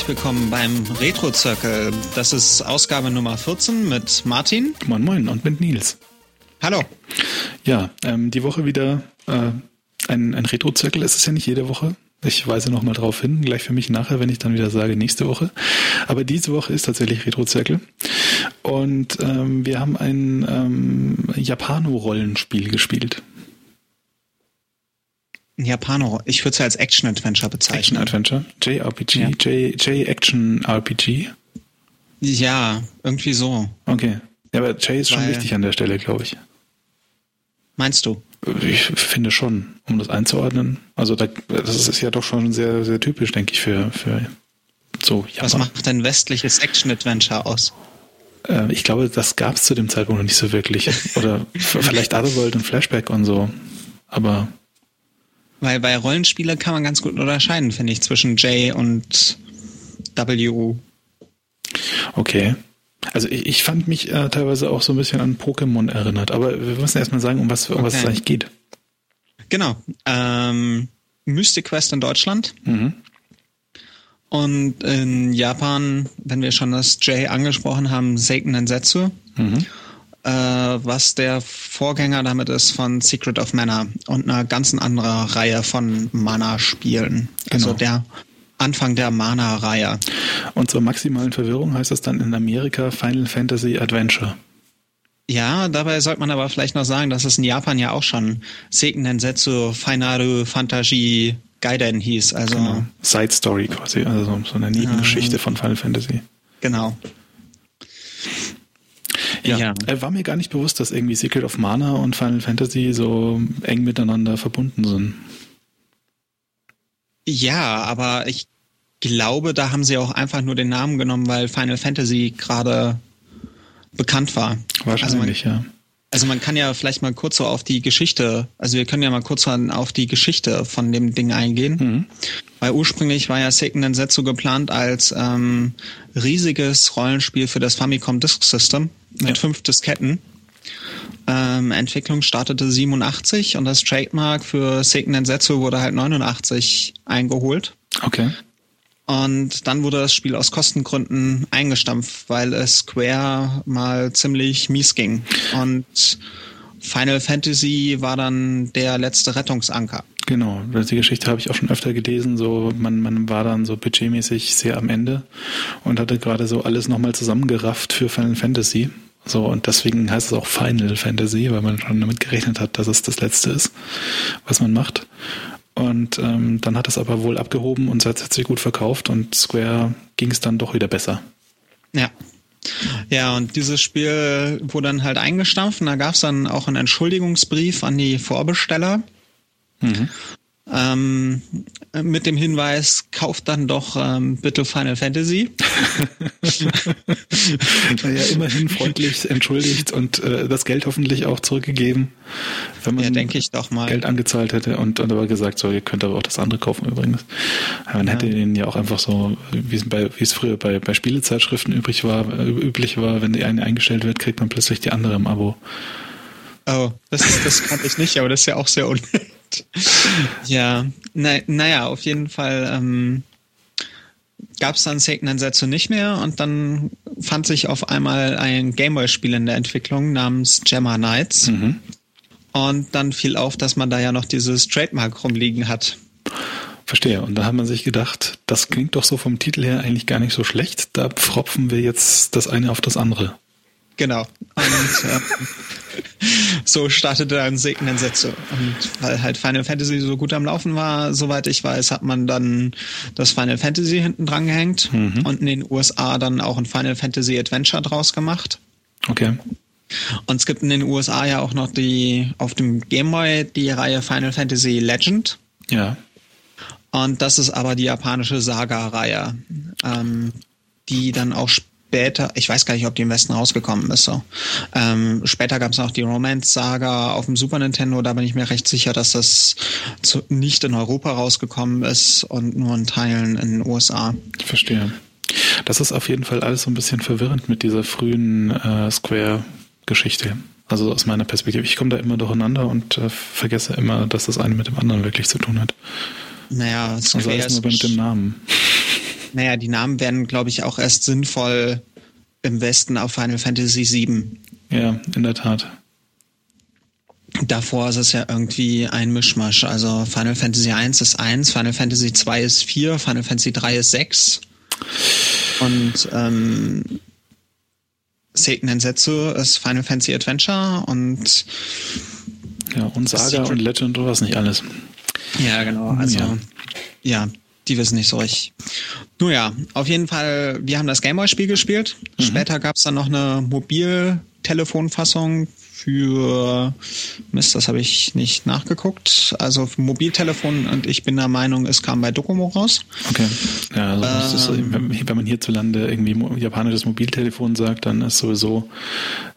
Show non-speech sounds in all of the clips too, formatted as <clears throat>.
Herzlich willkommen beim Retro Circle. Das ist Ausgabe Nummer 14 mit Martin. Moin Moin und mit Nils. Hallo. Ja, ähm, die Woche wieder äh, ein, ein Retro Circle. Es ist ja nicht jede Woche. Ich weise nochmal drauf hin, gleich für mich nachher, wenn ich dann wieder sage nächste Woche. Aber diese Woche ist tatsächlich Retro Circle. Und ähm, wir haben ein ähm, Japano-Rollenspiel gespielt. Japano, ich würde es ja als Action-Adventure bezeichnen. Action-Adventure? JRPG? Ja. J-Action-RPG? Ja, irgendwie so. Okay. Ja, aber J ist schon Weil, wichtig an der Stelle, glaube ich. Meinst du? Ich finde schon, um das einzuordnen. Also da, das ist ja doch schon sehr, sehr typisch, denke ich, für, für so Japan. Was macht ein westliches Action-Adventure aus? Äh, ich glaube, das gab es zu dem Zeitpunkt noch nicht so wirklich. Oder <laughs> vielleicht Otherworld und Flashback und so. Aber weil bei Rollenspielen kann man ganz gut unterscheiden, finde ich, zwischen J und W. Okay. Also ich, ich fand mich äh, teilweise auch so ein bisschen an Pokémon erinnert, aber wir müssen erstmal sagen, um was, um okay. was es eigentlich geht. Genau. Ähm, Mystic Quest in Deutschland. Mhm. Und in Japan, wenn wir schon das J angesprochen haben, Seiken Nensetsu. Mhm äh, was der Vorgänger damit ist von Secret of Mana und einer ganzen anderen Reihe von Mana-Spielen. Also genau. Also der Anfang der Mana-Reihe. Und zur maximalen Verwirrung heißt das dann in Amerika Final Fantasy Adventure. Ja, dabei sollte man aber vielleicht noch sagen, dass es in Japan ja auch schon Seiken Densetsu Finaru Fantasy Gaiden hieß. Also genau. Side Story quasi, also so eine Nebengeschichte äh, von Final Fantasy. Genau. Ja, ja. Äh, war mir gar nicht bewusst, dass irgendwie Secret of Mana und Final Fantasy so eng miteinander verbunden sind. Ja, aber ich glaube, da haben sie auch einfach nur den Namen genommen, weil Final Fantasy gerade bekannt war. Wahrscheinlich, also man, ja. Also man kann ja vielleicht mal kurz so auf die Geschichte, also wir können ja mal kurz auf die Geschichte von dem Ding eingehen. Mhm. Weil ursprünglich war ja Seiken Densetsu geplant als ähm, riesiges Rollenspiel für das Famicom Disk System mit ja. fünf Disketten. Ähm, Entwicklung startete 87 und das Trademark für Seiken Densetsu wurde halt 89 eingeholt. Okay. Und dann wurde das Spiel aus Kostengründen eingestampft, weil es Square mal ziemlich mies ging. Und Final Fantasy war dann der letzte Rettungsanker. Genau, die Geschichte habe ich auch schon öfter gelesen. So, man, man war dann so budgetmäßig sehr am Ende und hatte gerade so alles nochmal zusammengerafft für Final Fantasy. So, und deswegen heißt es auch Final Fantasy, weil man schon damit gerechnet hat, dass es das letzte ist, was man macht. Und ähm, dann hat es aber wohl abgehoben und hat sich gut verkauft und Square ging es dann doch wieder besser. Ja. Ja, und dieses Spiel wurde dann halt eingestampft und da gab es dann auch einen Entschuldigungsbrief an die Vorbesteller. Mhm. Ähm, mit dem Hinweis, kauft dann doch ähm, bitte Final Fantasy. <laughs> naja, immerhin freundlich entschuldigt und äh, das Geld hoffentlich auch zurückgegeben, wenn man ja, denke ich doch mal. Geld angezahlt hätte und, und aber gesagt, so, ihr könnt aber auch das andere kaufen übrigens. Man ja. hätte den ja auch einfach so, wie es, bei, wie es früher bei, bei Spielezeitschriften übrig war, äh, üblich war, wenn die eine eingestellt wird, kriegt man plötzlich die andere im Abo. Oh, das, das kannte ich nicht, aber das ist ja auch sehr unnötig <laughs> ja, na, naja, auf jeden Fall ähm, gab es dann Seiken Setsu nicht mehr und dann fand sich auf einmal ein Gameboy-Spiel in der Entwicklung namens Gemma Knights. Mhm. Und dann fiel auf, dass man da ja noch dieses Trademark rumliegen hat. Verstehe. Und da hat man sich gedacht, das klingt doch so vom Titel her eigentlich gar nicht so schlecht. Da pfropfen wir jetzt das eine auf das andere. Genau. Und <laughs> äh, so startete dann Segnen Sätze. Und weil halt Final Fantasy so gut am Laufen war, soweit ich weiß, hat man dann das Final Fantasy hinten dran gehängt mhm. und in den USA dann auch ein Final Fantasy Adventure draus gemacht. Okay. Und es gibt in den USA ja auch noch die auf dem Game Boy die Reihe Final Fantasy Legend. Ja. Und das ist aber die japanische Saga-Reihe, ähm, die dann auch später, ich weiß gar nicht, ob die im Westen rausgekommen ist. So. Ähm, später gab es noch die Romance-Saga auf dem Super Nintendo, da bin ich mir recht sicher, dass das zu, nicht in Europa rausgekommen ist und nur in Teilen in den USA. Ich verstehe. Das ist auf jeden Fall alles so ein bisschen verwirrend mit dieser frühen äh, Square-Geschichte. Also aus meiner Perspektive. Ich komme da immer durcheinander und äh, vergesse immer, dass das eine mit dem anderen wirklich zu tun hat. Naja, Square also alles nur mit dem Namen. Naja, die Namen werden, glaube ich, auch erst sinnvoll im Westen auf Final Fantasy VII. Ja, in der Tat. Davor ist es ja irgendwie ein Mischmasch. Also Final Fantasy 1 ist 1, Final Fantasy 2 ist 4, Final Fantasy 3 ist 6. Und ähm, Seiken Densetsu ist Final Fantasy Adventure und ja, und Saga und Legend und was nicht alles. Ja, genau. Also ja, ja die wissen nicht so richtig. Nun ja, auf jeden Fall, wir haben das Gameboy-Spiel gespielt. Mhm. Später gab es dann noch eine Mobiltelefonfassung für Mist, das habe ich nicht nachgeguckt. Also Mobiltelefon und ich bin der Meinung, es kam bei Docomo raus. Okay. Ja, also ist, ähm, wenn man hierzulande irgendwie japanisches Mobiltelefon sagt, dann ist sowieso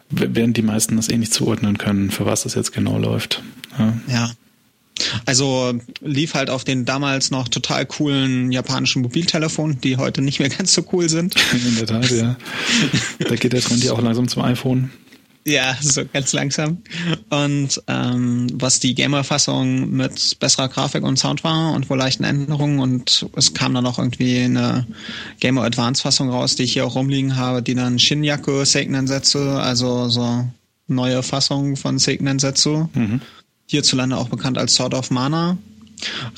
werden die meisten das eh nicht zuordnen können, für was das jetzt genau läuft. Ja. ja. Also lief halt auf den damals noch total coolen japanischen Mobiltelefonen, die heute nicht mehr <laughs> ganz so cool sind. In der Tat, ja. Da geht der Trend ja auch langsam zum iPhone. Ja, so ganz langsam. Und ähm, was die Gamer-Fassung mit besserer Grafik und Sound war und wohl leichten Änderungen und es kam dann auch irgendwie eine Gamer Advance-Fassung raus, die ich hier auch rumliegen habe, die dann Shinyaku Seiken Setsu, also so neue Fassung von Seiken Setsu, mhm. Hierzulande auch bekannt als Sword of Mana,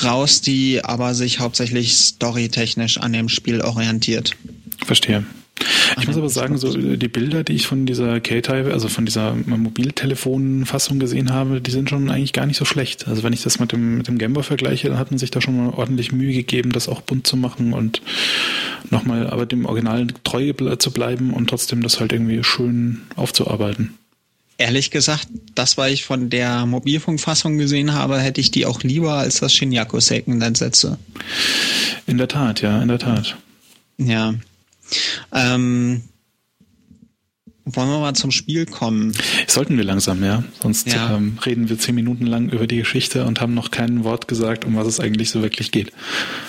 raus, die aber sich hauptsächlich storytechnisch an dem Spiel orientiert. Verstehe. Ich muss aber sagen, so die Bilder, die ich von dieser K-Type, also von dieser Mobiltelefonfassung gesehen habe, die sind schon eigentlich gar nicht so schlecht. Also wenn ich das mit dem, mit dem Gameboy vergleiche, dann hat man sich da schon mal ordentlich Mühe gegeben, das auch bunt zu machen und nochmal aber dem Original treu zu bleiben und trotzdem das halt irgendwie schön aufzuarbeiten. Ehrlich gesagt, das, was ich von der Mobilfunkfassung gesehen habe, hätte ich die auch lieber als das Shinyaku Seiken dann setze. In der Tat, ja, in der Tat. Ja, ähm, wollen wir mal zum Spiel kommen? Sollten wir langsam, ja. Sonst ja. Ähm, reden wir zehn Minuten lang über die Geschichte und haben noch kein Wort gesagt, um was es eigentlich so wirklich geht.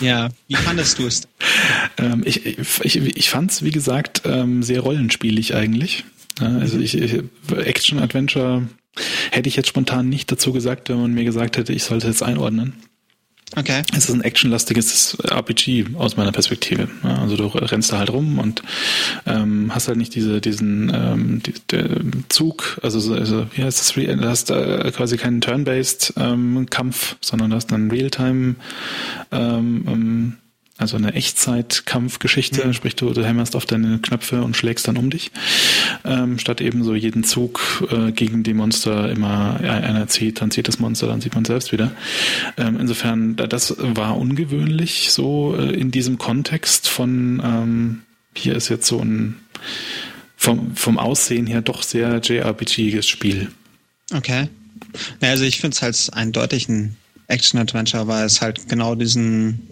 Ja, wie fandest du es? <laughs> ähm, ich ich, ich fand es, wie gesagt, ähm, sehr rollenspielig eigentlich. Also ich, ich Action-Adventure hätte ich jetzt spontan nicht dazu gesagt, wenn man mir gesagt hätte, ich sollte es einordnen. Okay. Es ist ein actionlastiges RPG aus meiner Perspektive. Also du rennst da halt rum und ähm, hast halt nicht diese, diesen ähm, die, Zug, also, also wie heißt das? Du hast äh, quasi keinen Turn-based ähm, Kampf, sondern du hast einen Realtime ähm, ähm also eine Echtzeit-Kampfgeschichte, mhm. sprich du, du hämmerst auf deine Knöpfe und schlägst dann um dich, ähm, statt eben so jeden Zug äh, gegen die Monster immer einer zieht, dann zieht das Monster, dann sieht man selbst wieder. Ähm, insofern, das war ungewöhnlich so äh, in diesem Kontext von ähm, hier ist jetzt so ein vom, vom Aussehen her doch sehr JRPG-iges Spiel. Okay. Ja, also ich finde es halt eindeutig ein Action-Adventure, weil es halt genau diesen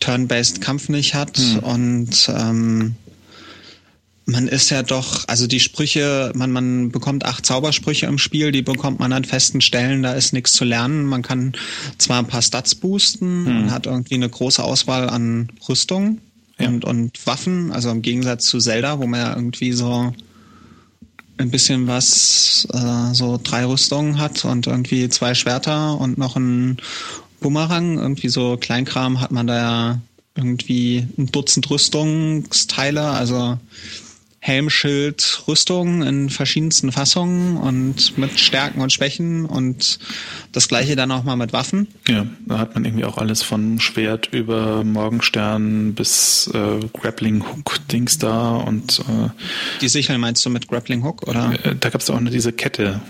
Turn-based Kampf nicht hat hm. und ähm, man ist ja doch, also die Sprüche, man, man bekommt acht Zaubersprüche im Spiel, die bekommt man an festen Stellen, da ist nichts zu lernen. Man kann zwar ein paar Stats boosten, hm. man hat irgendwie eine große Auswahl an Rüstung ja. und, und Waffen, also im Gegensatz zu Zelda, wo man ja irgendwie so ein bisschen was, äh, so drei Rüstungen hat und irgendwie zwei Schwerter und noch ein Bumerang, irgendwie so Kleinkram hat man da ja irgendwie ein Dutzend Rüstungsteile, also Helm, Schild, Rüstung in verschiedensten Fassungen und mit Stärken und Schwächen und das gleiche dann auch mal mit Waffen. Ja, da hat man irgendwie auch alles von Schwert über Morgenstern bis äh, Grappling Hook Dings da und äh, die Sichel meinst du mit Grappling Hook oder? Äh, da gab es auch eine, diese Kette,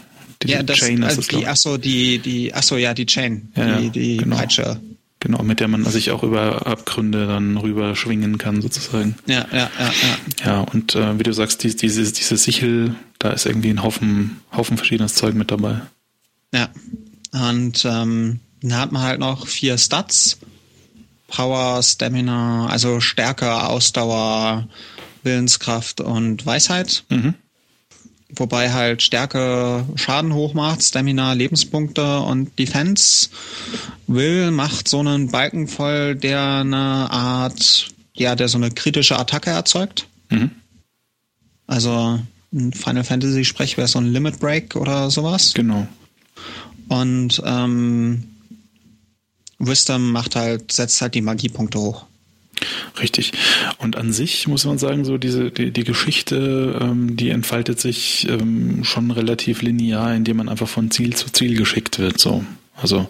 diese ja, das, Chain ist äh, die, ach so, die, die, ach so, ja, die Chain, ja, die, die genau. Peitsche. Genau, mit der man sich auch über Abgründe dann rüber schwingen kann, sozusagen. Ja, ja, ja, ja. Ja, und äh, wie du sagst, die, diese, diese Sichel, da ist irgendwie ein Haufen, Haufen verschiedenes Zeug mit dabei. Ja. Und ähm, dann hat man halt noch vier Stats. Power, Stamina, also Stärke, Ausdauer, Willenskraft und Weisheit. Mhm. Wobei halt Stärke Schaden hochmacht, Stamina Lebenspunkte und Defense. Will macht so einen Balken voll, der eine Art, ja, der so eine kritische Attacke erzeugt. Mhm. Also in Final Fantasy Sprech wäre so ein Limit Break oder sowas. Genau. Und ähm, Wisdom macht halt, setzt halt die Magiepunkte hoch. Richtig. Und an sich muss man sagen, so diese die, die Geschichte, ähm, die entfaltet sich ähm, schon relativ linear, indem man einfach von Ziel zu Ziel geschickt wird. So, also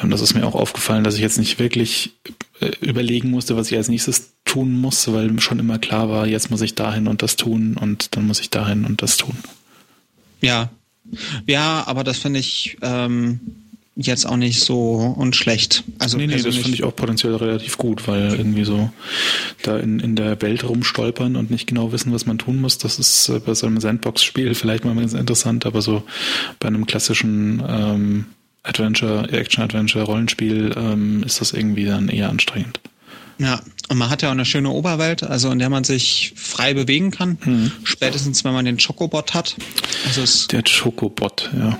ähm, das ist mir auch aufgefallen, dass ich jetzt nicht wirklich äh, überlegen musste, was ich als nächstes tun muss, weil schon immer klar war, jetzt muss ich dahin und das tun und dann muss ich dahin und das tun. Ja, ja, aber das finde ich ähm, jetzt auch nicht so unschlecht. Also nee, nee, das finde ich auch potenziell relativ gut, weil irgendwie so da in, in der Welt rumstolpern und nicht genau wissen, was man tun muss, das ist äh, bei so einem Sandbox-Spiel <laughs> vielleicht mal ganz interessant, aber so bei einem klassischen ähm, Adventure, Action-Adventure, Rollenspiel ähm, ist das irgendwie dann eher anstrengend. Ja, und man hat ja auch eine schöne Oberwelt, also in der man sich frei bewegen kann. Mhm. Spätestens, wenn man den Chocobot hat. Also der Chocobot, ja.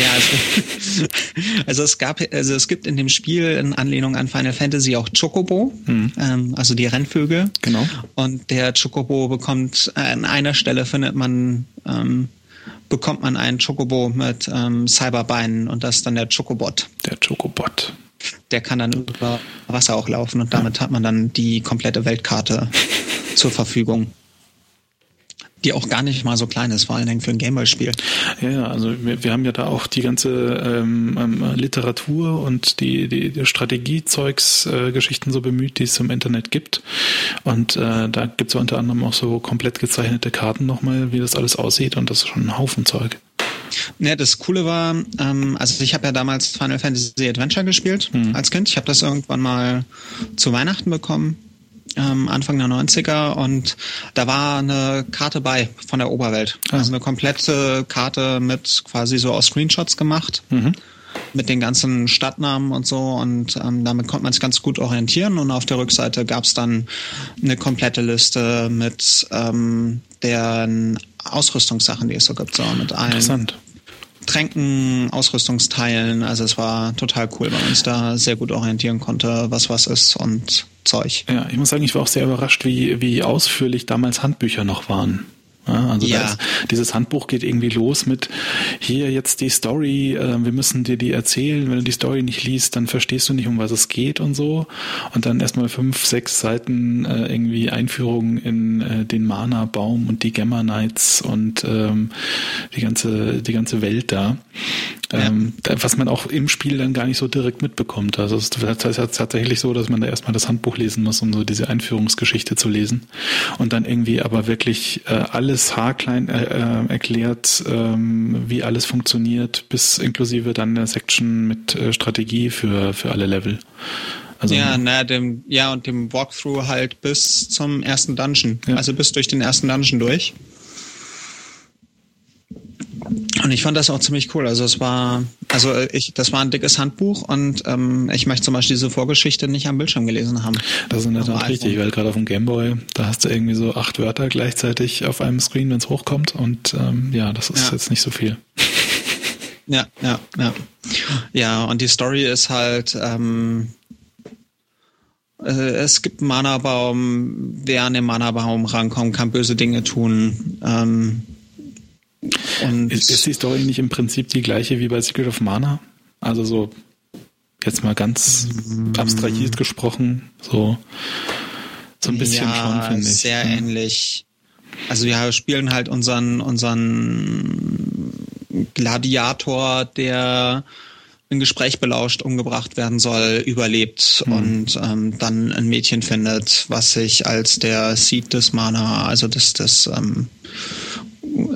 Ja, also, <laughs> also, es gab, also es gibt in dem Spiel in Anlehnung an Final Fantasy auch Chocobo, mhm. ähm, also die Rennvögel. Genau. Und der Chocobo bekommt an einer Stelle findet man ähm, bekommt man einen Chocobo mit ähm, Cyberbeinen und das ist dann der Chocobot. Der Chocobot. Der kann dann über Wasser auch laufen und damit hat man dann die komplette Weltkarte <laughs> zur Verfügung die auch gar nicht mal so klein ist, vor allen Dingen für ein Gameboy-Spiel. Ja, also wir, wir, haben ja da auch die ganze ähm, ähm, Literatur und die, die, die Strategiezeugs-Geschichten äh, so bemüht, die es im Internet gibt. Und äh, da gibt es ja unter anderem auch so komplett gezeichnete Karten nochmal, wie das alles aussieht und das ist schon ein Haufen Zeug. Ja, das Coole war, ähm, also ich habe ja damals Final Fantasy Adventure gespielt mhm. als Kind. Ich habe das irgendwann mal zu Weihnachten bekommen ähm, Anfang der 90er und da war eine Karte bei von der Oberwelt. Ah. Also eine komplette Karte mit quasi so aus Screenshots gemacht. Mhm. Mit den ganzen Stadtnamen und so und ähm, damit konnte man sich ganz gut orientieren und auf der Rückseite gab es dann eine komplette Liste mit ähm, den Ausrüstungssachen, die es so gibt, so mit allen. Tränken, Ausrüstungsteilen. Also es war total cool, weil man uns da sehr gut orientieren konnte, was was ist und Zeug. Ja, ich muss sagen, ich war auch sehr überrascht, wie, wie ausführlich damals Handbücher noch waren. Ja, also ja. Ist, dieses Handbuch geht irgendwie los mit hier jetzt die Story, äh, wir müssen dir die erzählen. Wenn du die Story nicht liest, dann verstehst du nicht, um was es geht und so. Und dann erstmal fünf, sechs Seiten äh, irgendwie Einführung in äh, den Mana-Baum und die Gamma Knights und ähm, die ganze, die ganze Welt da. Ähm, ja. Was man auch im Spiel dann gar nicht so direkt mitbekommt. Also es ist tatsächlich so, dass man da erstmal das Handbuch lesen muss, um so diese Einführungsgeschichte zu lesen. Und dann irgendwie aber wirklich äh, alles haarklein äh, äh, erklärt, ähm, wie alles funktioniert, bis inklusive dann der Section mit äh, Strategie für, für alle Level. Also, ja, na, dem, ja, und dem Walkthrough halt bis zum ersten Dungeon. Ja. Also bis durch den ersten Dungeon durch. Und ich fand das auch ziemlich cool. Also es war, also ich, das war ein dickes Handbuch und ähm, ich möchte zum Beispiel diese Vorgeschichte nicht am Bildschirm gelesen haben. Das ist in der Tat richtig, weil gerade auf dem Gameboy, da hast du irgendwie so acht Wörter gleichzeitig auf einem Screen, wenn es hochkommt und ähm, ja, das ist ja. jetzt nicht so viel. <laughs> Ja, ja, ja. Ja, und die Story ist halt, ähm, äh, es gibt einen Mana-Baum, wer an den Mana-Baum rankommt, kann böse Dinge tun. Ähm, und ist, ist die Story nicht im Prinzip die gleiche wie bei Secret of Mana? Also so jetzt mal ganz abstrahiert gesprochen, so so ein bisschen ja, schon finde ich. Sehr ja. ähnlich. Also wir spielen halt unseren unseren Gladiator, der ein Gespräch belauscht, umgebracht werden soll, überlebt mhm. und ähm, dann ein Mädchen findet, was sich als der Seed des Mana, also des, des ähm,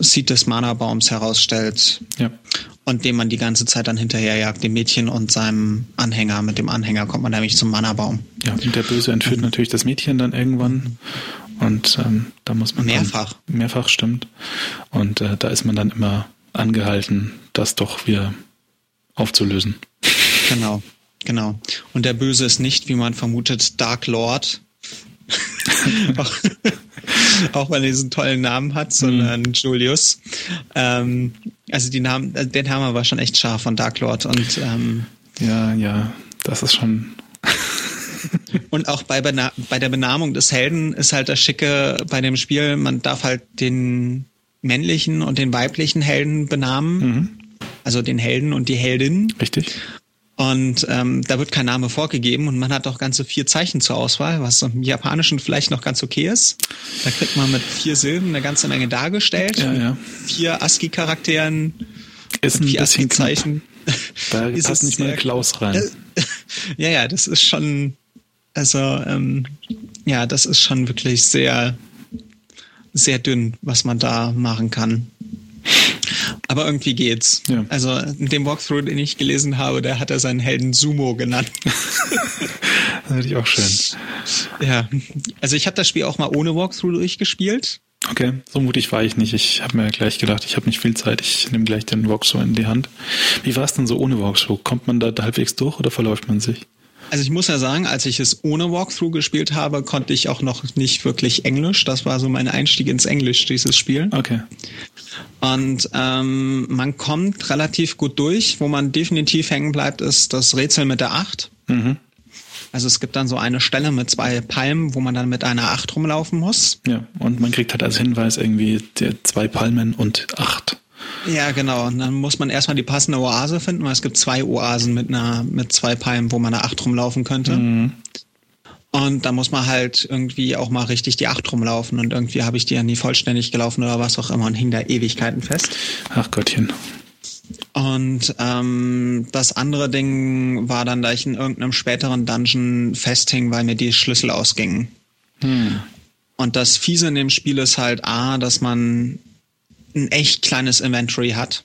Seed des Mana-Baums herausstellt. Ja. Und dem man die ganze Zeit dann hinterherjagt, dem Mädchen und seinem Anhänger. Mit dem Anhänger kommt man nämlich zum Mana-Baum. Ja, und der Böse entführt mhm. natürlich das Mädchen dann irgendwann. Und ähm, da muss man. Mehrfach. Dann, mehrfach stimmt. Und äh, da ist man dann immer angehalten, das doch wieder aufzulösen. Genau, genau. Und der Böse ist nicht, wie man vermutet, Dark Lord, <laughs> auch, auch weil er diesen tollen Namen hat, sondern mhm. Julius. Ähm, also die Namen, äh, der Name war schon echt scharf von Dark Lord und ähm, ja, ja, das ist schon. <laughs> und auch bei, bei der Benamung des Helden ist halt das Schicke bei dem Spiel, man darf halt den männlichen und den weiblichen Helden benamen. Mhm. Also den Helden und die Heldin. Richtig. Und ähm, da wird kein Name vorgegeben und man hat auch ganze vier Zeichen zur Auswahl, was im Japanischen vielleicht noch ganz okay ist. Da kriegt man mit vier Silben eine ganze Menge dargestellt. Ja, ja. Vier ASCII-Charakteren. Ist ein vier ASCII-Zeichen. <laughs> Da Ist passt nicht mal Klaus rein. <laughs> Ja, ja, das ist schon, also, ähm, ja, das ist schon wirklich sehr, sehr dünn, was man da machen kann. Aber irgendwie geht's. Ja. Also in dem Walkthrough, den ich gelesen habe, der hat er seinen Helden Sumo genannt. <laughs> Das finde ich auch schön. ja. Also ich habe das Spiel auch mal ohne Walkthrough durchgespielt. Okay, so mutig war ich nicht. Ich habe mir gleich gedacht, ich habe nicht viel Zeit, ich nehme gleich den Walkthrough in die Hand. Wie war es denn so ohne Walkthrough? Kommt man da halbwegs durch oder verläuft man sich? Also ich muss ja sagen, als ich es ohne Walkthrough gespielt habe, konnte ich auch noch nicht wirklich Englisch. Das war so mein Einstieg ins Englisch, dieses Spiel. Okay. Und ähm, man kommt relativ gut durch. Wo man definitiv hängen bleibt, ist das Rätsel mit der Acht. Mhm. Also es gibt dann so eine Stelle mit zwei Palmen, wo man dann mit einer Acht rumlaufen muss. Ja, und man kriegt halt als Hinweis irgendwie zwei Palmen und acht. Ja, genau. Und dann muss man erstmal die passende Oase finden, weil es gibt zwei Oasen mit einer, mit zwei Palmen, wo man eine Acht rumlaufen könnte. Mhm. Und da muss man halt irgendwie auch mal richtig die Acht rumlaufen. Und irgendwie habe ich die ja nie vollständig gelaufen oder was auch immer und hing da Ewigkeiten fest. Ach Gottchen. Und ähm, das andere Ding war dann, da ich in irgendeinem späteren Dungeon festhing, weil mir die Schlüssel ausgingen. Hm. Und das Fiese in dem Spiel ist halt A, dass man ein echt kleines Inventory hat.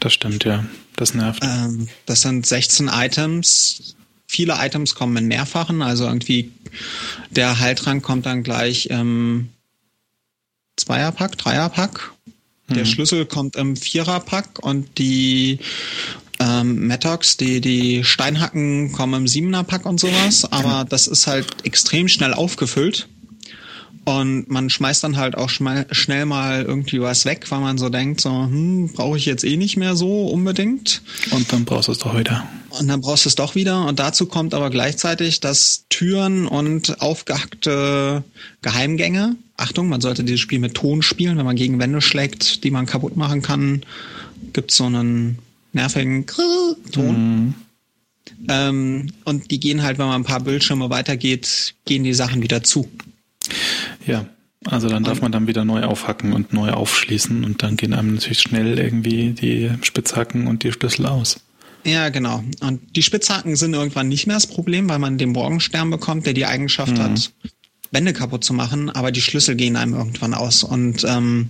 Das stimmt, ja. Das nervt. Ähm, das sind 16 Items. Viele Items kommen in mehrfachen, also irgendwie der Heiltrank kommt dann gleich im Zweierpack, Dreierpack. Der Schlüssel kommt im Viererpack und die ähm, Metox, die, die Steinhacken kommen im Siebenerpack und sowas, aber das ist halt extrem schnell aufgefüllt. Und man schmeißt dann halt auch schnell mal irgendwie was weg, weil man so denkt, so, hm, brauche ich jetzt eh nicht mehr so unbedingt. Und dann brauchst du es doch wieder. Und dann brauchst du es doch wieder. Und dazu kommt aber gleichzeitig, dass Türen und aufgehackte Geheimgänge, Achtung, man sollte dieses Spiel mit Ton spielen, wenn man gegen Wände schlägt, die man kaputt machen kann, gibt's so einen nervigen Ton. Mhm. Ähm, und die gehen halt, wenn man ein paar Bildschirme weitergeht, gehen die Sachen wieder zu. Ja. Also dann darf man dann wieder neu aufhacken und neu aufschließen und dann gehen einem natürlich schnell irgendwie die Spitzhacken und die Schlüssel aus. Ja, genau. Und die Spitzhacken sind irgendwann nicht mehr das Problem, weil man den Morgenstern bekommt, der die Eigenschaft hat, Wände kaputt zu machen, aber die Schlüssel gehen einem irgendwann aus. Und ähm,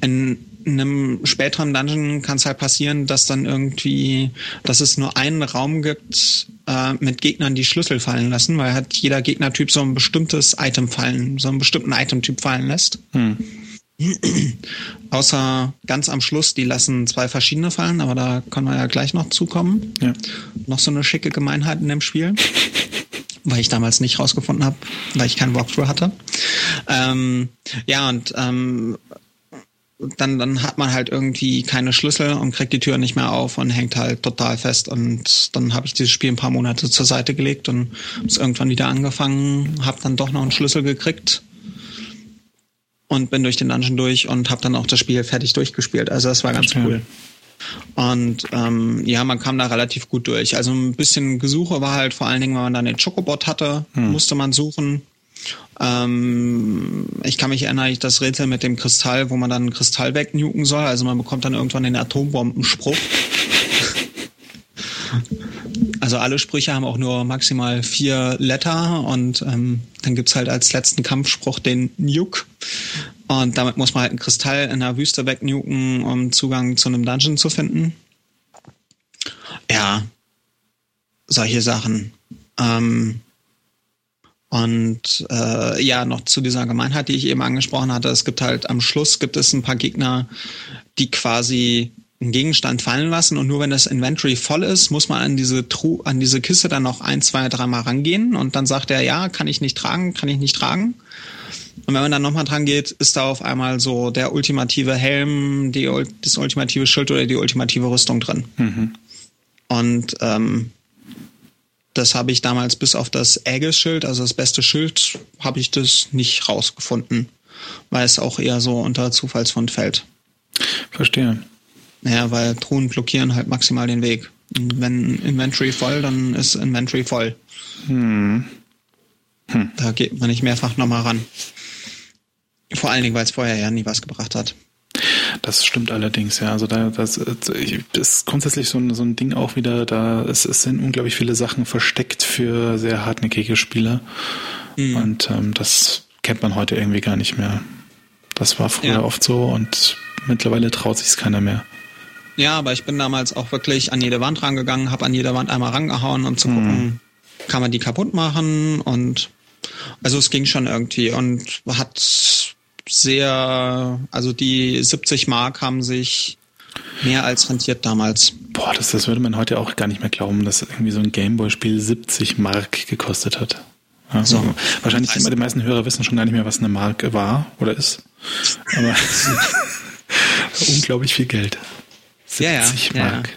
in einem späteren Dungeon kann es halt passieren, dass dann irgendwie, dass es nur einen Raum gibt äh, mit Gegnern, die Schlüssel fallen lassen, weil hat jeder Gegnertyp so ein bestimmtes Item fallen, so einen bestimmten Itemtyp fallen lässt. Hm. <clears throat> Außer ganz am Schluss, die lassen zwei verschiedene fallen, aber da können wir ja gleich noch zukommen. Ja. Noch so eine schicke Gemeinheit in dem Spiel. <laughs> Weil ich damals nicht rausgefunden habe, weil ich keinen Walkthrough hatte. Ähm, ja, und ähm, dann, dann hat man halt irgendwie keine Schlüssel und kriegt die Tür nicht mehr auf und hängt halt total fest. Und dann habe ich dieses Spiel ein paar Monate zur Seite gelegt und es irgendwann wieder angefangen, habe dann doch noch einen Schlüssel gekriegt und bin durch den Dungeon durch und habe dann auch das Spiel fertig durchgespielt. Also das war ganz Verstehe. cool. Und ähm, ja, man kam da relativ gut durch. Also ein bisschen Gesuche war halt vor allen Dingen, wenn man dann den Chocobot hatte, musste man suchen. Ähm, ich kann mich erinnern, das Rätsel mit dem Kristall, wo man dann einen Kristall wegnuken soll. Also man bekommt dann irgendwann den Atombombenspruch. <laughs> Also alle Sprüche haben auch nur maximal vier Letter und ähm, dann gibt's halt als letzten Kampfspruch den Nuke. Und damit muss man halt einen Kristall in der Wüste wegnuken, um Zugang zu einem Dungeon zu finden. Ja, solche Sachen. Ähm, und äh, ja, noch zu dieser Gemeinheit, die ich eben angesprochen hatte. Es gibt halt am Schluss gibt es ein paar Gegner, die quasi einen Gegenstand fallen lassen und nur wenn das Inventory voll ist, muss man an diese Tru an diese Kiste dann noch ein, zwei, dreimal rangehen und dann sagt er, ja, kann ich nicht tragen, kann ich nicht tragen. Und wenn man dann nochmal dran geht, ist da auf einmal so der ultimative Helm, die, das ultimative Schild oder die ultimative Rüstung drin. Und ähm, das habe ich damals bis auf das Aegis-Schild, also das beste Schild, habe ich das nicht rausgefunden, weil es auch eher so unter Zufallsfund fällt. Verstehe. Naja, weil Truhen blockieren halt maximal den Weg. Wenn Inventory voll, dann ist Inventory voll. Hm. Hm. Da geht man nicht mehrfach nochmal ran. Vor allen Dingen, weil es vorher ja nie was gebracht hat. Das stimmt allerdings, ja. Also da das, ist grundsätzlich so ein, so ein Ding auch wieder, da es, es sind unglaublich viele Sachen versteckt für sehr hartnäckige Spieler. Mhm. Und ähm, das kennt man heute irgendwie gar nicht mehr. Das war früher ja. oft so und mittlerweile traut sich keiner mehr. Ja, aber ich bin damals auch wirklich an jede Wand rangegangen, habe an jeder Wand einmal rangehauen, um zu mhm. gucken, kann man die kaputt machen und also es ging schon irgendwie und hat sehr, also die 70 Mark haben sich mehr als rentiert damals. Boah, das, das würde man heute auch gar nicht mehr glauben, dass irgendwie so ein Gameboy-Spiel 70 Mark gekostet hat. Ja, so. Wahrscheinlich also, die meisten Hörer wissen schon gar nicht mehr, was eine Mark war oder ist. Aber <laughs> unglaublich viel Geld. 70 ja, ja, Mark.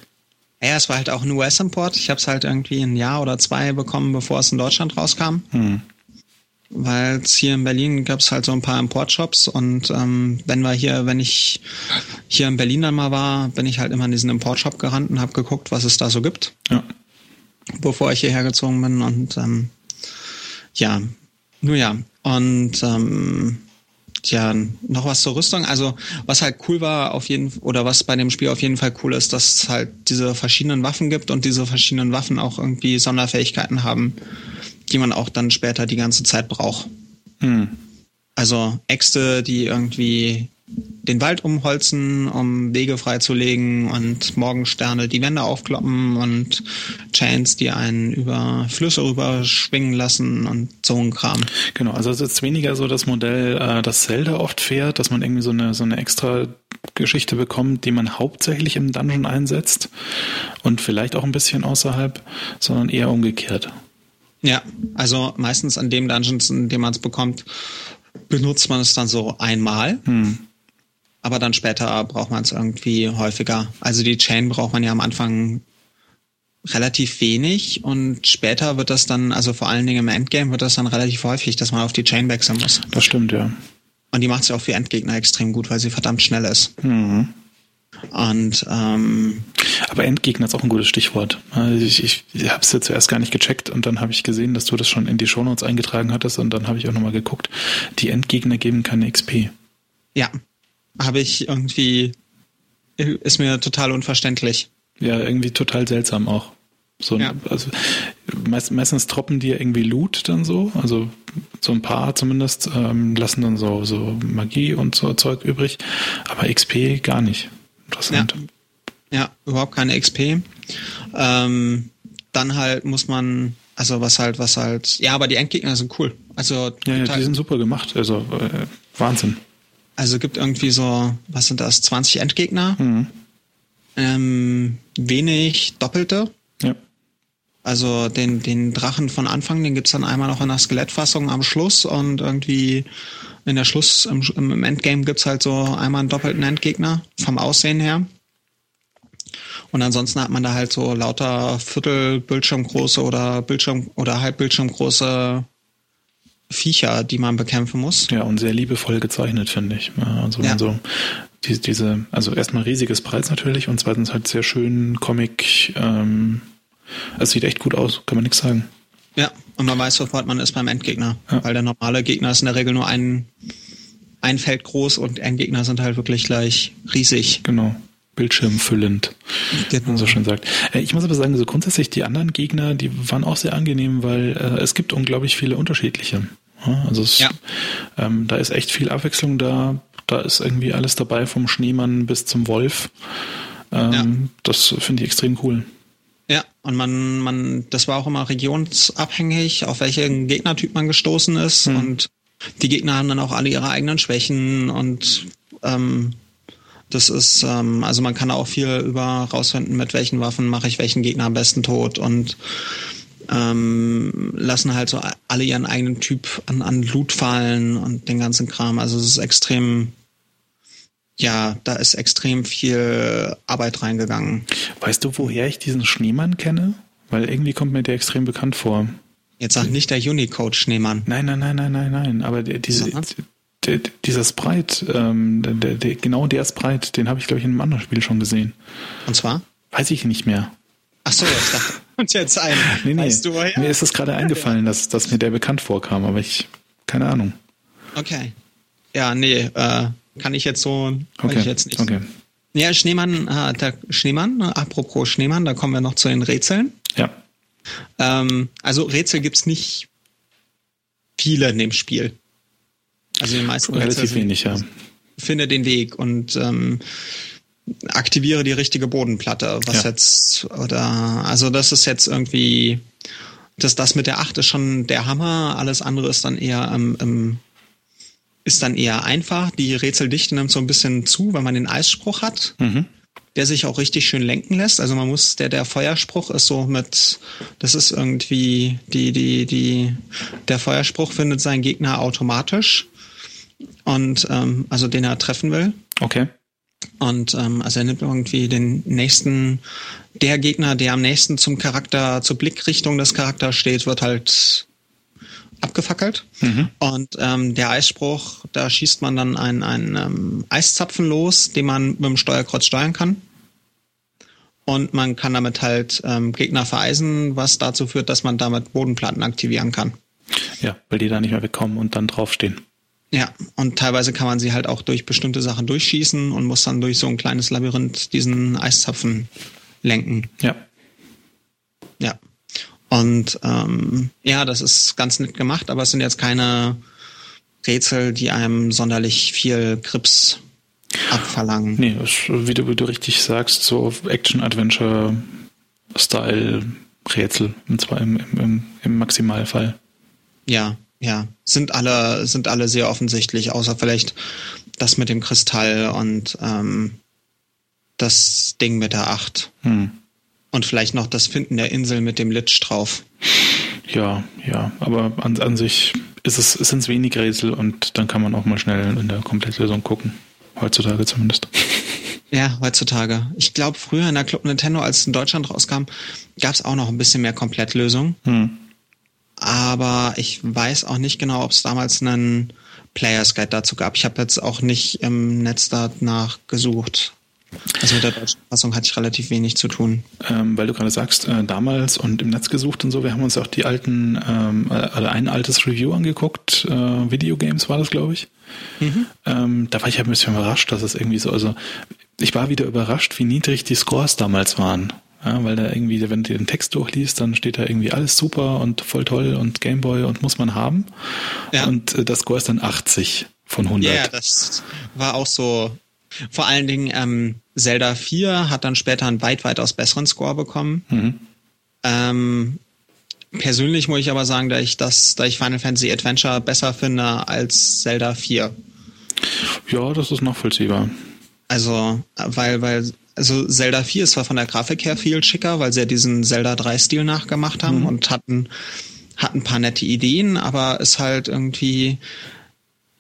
Ja. ja, es war halt auch ein US-Import. Ich habe es halt irgendwie ein Jahr oder zwei bekommen, bevor es in Deutschland rauskam. Hm weil hier in Berlin gab es halt so ein paar Importshops und ähm, wenn wir hier, wenn ich hier in Berlin dann mal war, bin ich halt immer in diesen Importshop gerannt und habe geguckt, was es da so gibt, ja. bevor ich hierher gezogen bin und ähm, ja, nur ja und ähm, ja, noch was zur Rüstung. Also, was halt cool war auf jeden oder was bei dem Spiel auf jeden Fall cool ist, dass es halt diese verschiedenen Waffen gibt und diese verschiedenen Waffen auch irgendwie Sonderfähigkeiten haben die man auch dann später die ganze Zeit braucht. Hm. Also Äxte, die irgendwie den Wald umholzen, um Wege freizulegen und Morgensterne die Wände aufkloppen und Chains, die einen über Flüsse rüber schwingen lassen und so ein Kram. Genau, also es ist weniger so das Modell, äh, das Zelda oft fährt, dass man irgendwie so eine, so eine extra Geschichte bekommt, die man hauptsächlich im Dungeon einsetzt und vielleicht auch ein bisschen außerhalb, sondern eher umgekehrt. Ja, also meistens an dem Dungeons, in dem man es bekommt, benutzt man es dann so einmal. Hm. Aber dann später braucht man es irgendwie häufiger. Also die Chain braucht man ja am Anfang relativ wenig und später wird das dann, also vor allen Dingen im Endgame wird das dann relativ häufig, dass man auf die Chain wechseln muss. Das stimmt, ja. Und die macht sie auch für Endgegner extrem gut, weil sie verdammt schnell ist. Mhm. Und ähm, aber Endgegner ist auch ein gutes Stichwort. Also ich, ich, ich habe es ja zuerst gar nicht gecheckt und dann habe ich gesehen, dass du das schon in die Shownotes eingetragen hattest und dann habe ich auch nochmal geguckt. Die Endgegner geben keine XP. Ja, habe ich irgendwie ist mir total unverständlich. Ja, irgendwie total seltsam auch. So, ja. also meist, meistens droppen die irgendwie Loot dann so, also so ein paar zumindest ähm, lassen dann so so Magie und so Zeug übrig, aber XP gar nicht. Interessant. Ja, ja überhaupt keine XP. Ähm, dann halt muss man, also was halt, was halt, ja, aber die Endgegner sind cool. Also ja, ja die sind super gemacht. Also äh, Wahnsinn. Also gibt irgendwie so, was sind das, 20 Endgegner? Mhm. Ähm, wenig Doppelte. Ja. Also den, den Drachen von Anfang, den gibt's dann einmal noch in der Skelettfassung am Schluss und irgendwie in der Schluss, im, im Endgame gibt's halt so einmal einen doppelten Endgegner vom Aussehen her. Und ansonsten hat man da halt so lauter Viertelbildschirmgroße oder Bildschirm oder Halbbildschirmgroße Viecher, die man bekämpfen muss. Ja, und sehr liebevoll gezeichnet, finde ich. Also ja. so die, diese, also erstmal riesiges Preis natürlich und zweitens halt sehr schön Comic, ähm, es sieht echt gut aus, kann man nichts sagen. Ja, und man weiß sofort, man ist beim Endgegner. Ja. Weil der normale Gegner ist in der Regel nur ein, ein Feld groß und Endgegner sind halt wirklich gleich riesig. Genau. Bildschirmfüllend, genau. man so schön sagt. Äh, ich muss aber sagen, so grundsätzlich die anderen Gegner, die waren auch sehr angenehm, weil äh, es gibt unglaublich viele unterschiedliche. Also es, ja. ähm, da ist echt viel Abwechslung da. Da ist irgendwie alles dabei, vom Schneemann bis zum Wolf. Ähm, ja. Das finde ich extrem cool. Ja, und man, man, das war auch immer regionsabhängig, auf welchen Gegnertyp man gestoßen ist. Hm. Und die Gegner haben dann auch alle ihre eigenen Schwächen und ähm, das ist, ähm, also man kann auch viel über rausfinden, mit welchen Waffen mache ich welchen Gegner am besten tot und ähm, lassen halt so alle ihren eigenen Typ an, an Loot fallen und den ganzen Kram. Also es ist extrem ja, da ist extrem viel Arbeit reingegangen. Weißt du, woher ich diesen Schneemann kenne? Weil irgendwie kommt mir der extrem bekannt vor. Jetzt sag nicht der Unicode Schneemann. Nein, nein, nein, nein, nein, nein. Aber der, diese, der, dieser Sprite, ähm, der, der, genau der Sprite, den habe ich, glaube ich, in einem anderen Spiel schon gesehen. Und zwar? Weiß ich nicht mehr. Ach so, ich dachte, <laughs> und jetzt ein. Nee, nee. Weißt du, woher? Mir ist es gerade eingefallen, dass, dass mir der bekannt vorkam, aber ich, keine Ahnung. Okay. Ja, nee, äh, kann ich jetzt so, okay. ich jetzt nicht. Okay. Ja, Schneemann, äh, der Schneemann, äh, apropos Schneemann, da kommen wir noch zu den Rätseln. Ja. Ähm, also Rätsel gibt's nicht viele in dem Spiel. Also die meisten Relativ Rätsel wenig, ja. Finde den Weg und ähm, aktiviere die richtige Bodenplatte, was ja. jetzt, oder, also das ist jetzt irgendwie, das, das mit der 8 ist schon der Hammer, alles andere ist dann eher ähm, ähm, ist dann eher einfach. Die Rätseldichte nimmt so ein bisschen zu, weil man den Eisspruch hat, mhm. der sich auch richtig schön lenken lässt. Also man muss, der, der Feuerspruch ist so mit, das ist irgendwie, die, die, die, der Feuerspruch findet seinen Gegner automatisch und, ähm, also den er treffen will. Okay. Und ähm, also er nimmt irgendwie den nächsten, der Gegner, der am nächsten zum Charakter, zur Blickrichtung des Charakters steht, wird halt abgefackelt. Mhm. Und ähm, der Eisspruch, da schießt man dann einen, einen ähm, Eiszapfen los, den man mit dem Steuerkreuz steuern kann. Und man kann damit halt ähm, Gegner vereisen, was dazu führt, dass man damit Bodenplatten aktivieren kann. Ja, weil die da nicht mehr wegkommen und dann draufstehen. Ja, und teilweise kann man sie halt auch durch bestimmte Sachen durchschießen und muss dann durch so ein kleines Labyrinth diesen Eiszapfen lenken. Ja. Ja. Und ähm, ja, das ist ganz nett gemacht, aber es sind jetzt keine Rätsel, die einem sonderlich viel Grips abverlangen. Nee, wie du, wie du richtig sagst, so Action-Adventure-Style-Rätsel, und zwar im, im, im Maximalfall. Ja, ja. Sind alle, sind alle sehr offensichtlich, außer vielleicht das mit dem Kristall und ähm, das Ding mit der Acht. Hm. Und vielleicht noch das Finden der Insel mit dem Litsch drauf. Ja, ja, aber an, an sich ist es, sind es wenig Rätsel und dann kann man auch mal schnell in der Komplettlösung gucken. Heutzutage zumindest. <laughs> Ja, heutzutage. Ich glaube, früher in der Club Nintendo, als es in Deutschland rauskam, gab es auch noch ein bisschen mehr Komplettlösung. Hm. Aber ich weiß auch nicht genau, ob es damals einen Players Guide dazu gab. Ich habe jetzt auch nicht im Netz danach gesucht. Also mit der deutschen Fassung hatte ich relativ wenig zu tun. Ähm, weil du gerade sagst, äh, damals und im Netz gesucht und so, wir haben uns auch die alten, ähm, also ein altes Review angeguckt, äh, Videogames war das, glaube ich. Mhm. Ähm, da war ich ein bisschen überrascht, dass es irgendwie so, also ich war wieder überrascht, wie niedrig die Scores damals waren. Ja, weil da irgendwie, wenn du den Text durchliest, dann steht da irgendwie alles super und voll toll und Gameboy und muss man haben. Ja. Und äh, das Score ist dann 80 von 100. Ja, das war auch so vor allen Dingen ähm, Zelda 4 hat dann später einen weit, weitaus besseren Score bekommen. Mhm. Ähm, persönlich muss ich aber sagen, dass ich das, da ich Final Fantasy Adventure besser finde als Zelda 4. Ja, das ist nachvollziehbar. Also, weil, weil, also Zelda 4 ist zwar von der Grafik her viel schicker, weil sie ja diesen Zelda 3 Stil nachgemacht haben mhm. und hatten, hatten ein paar nette Ideen, aber ist halt irgendwie,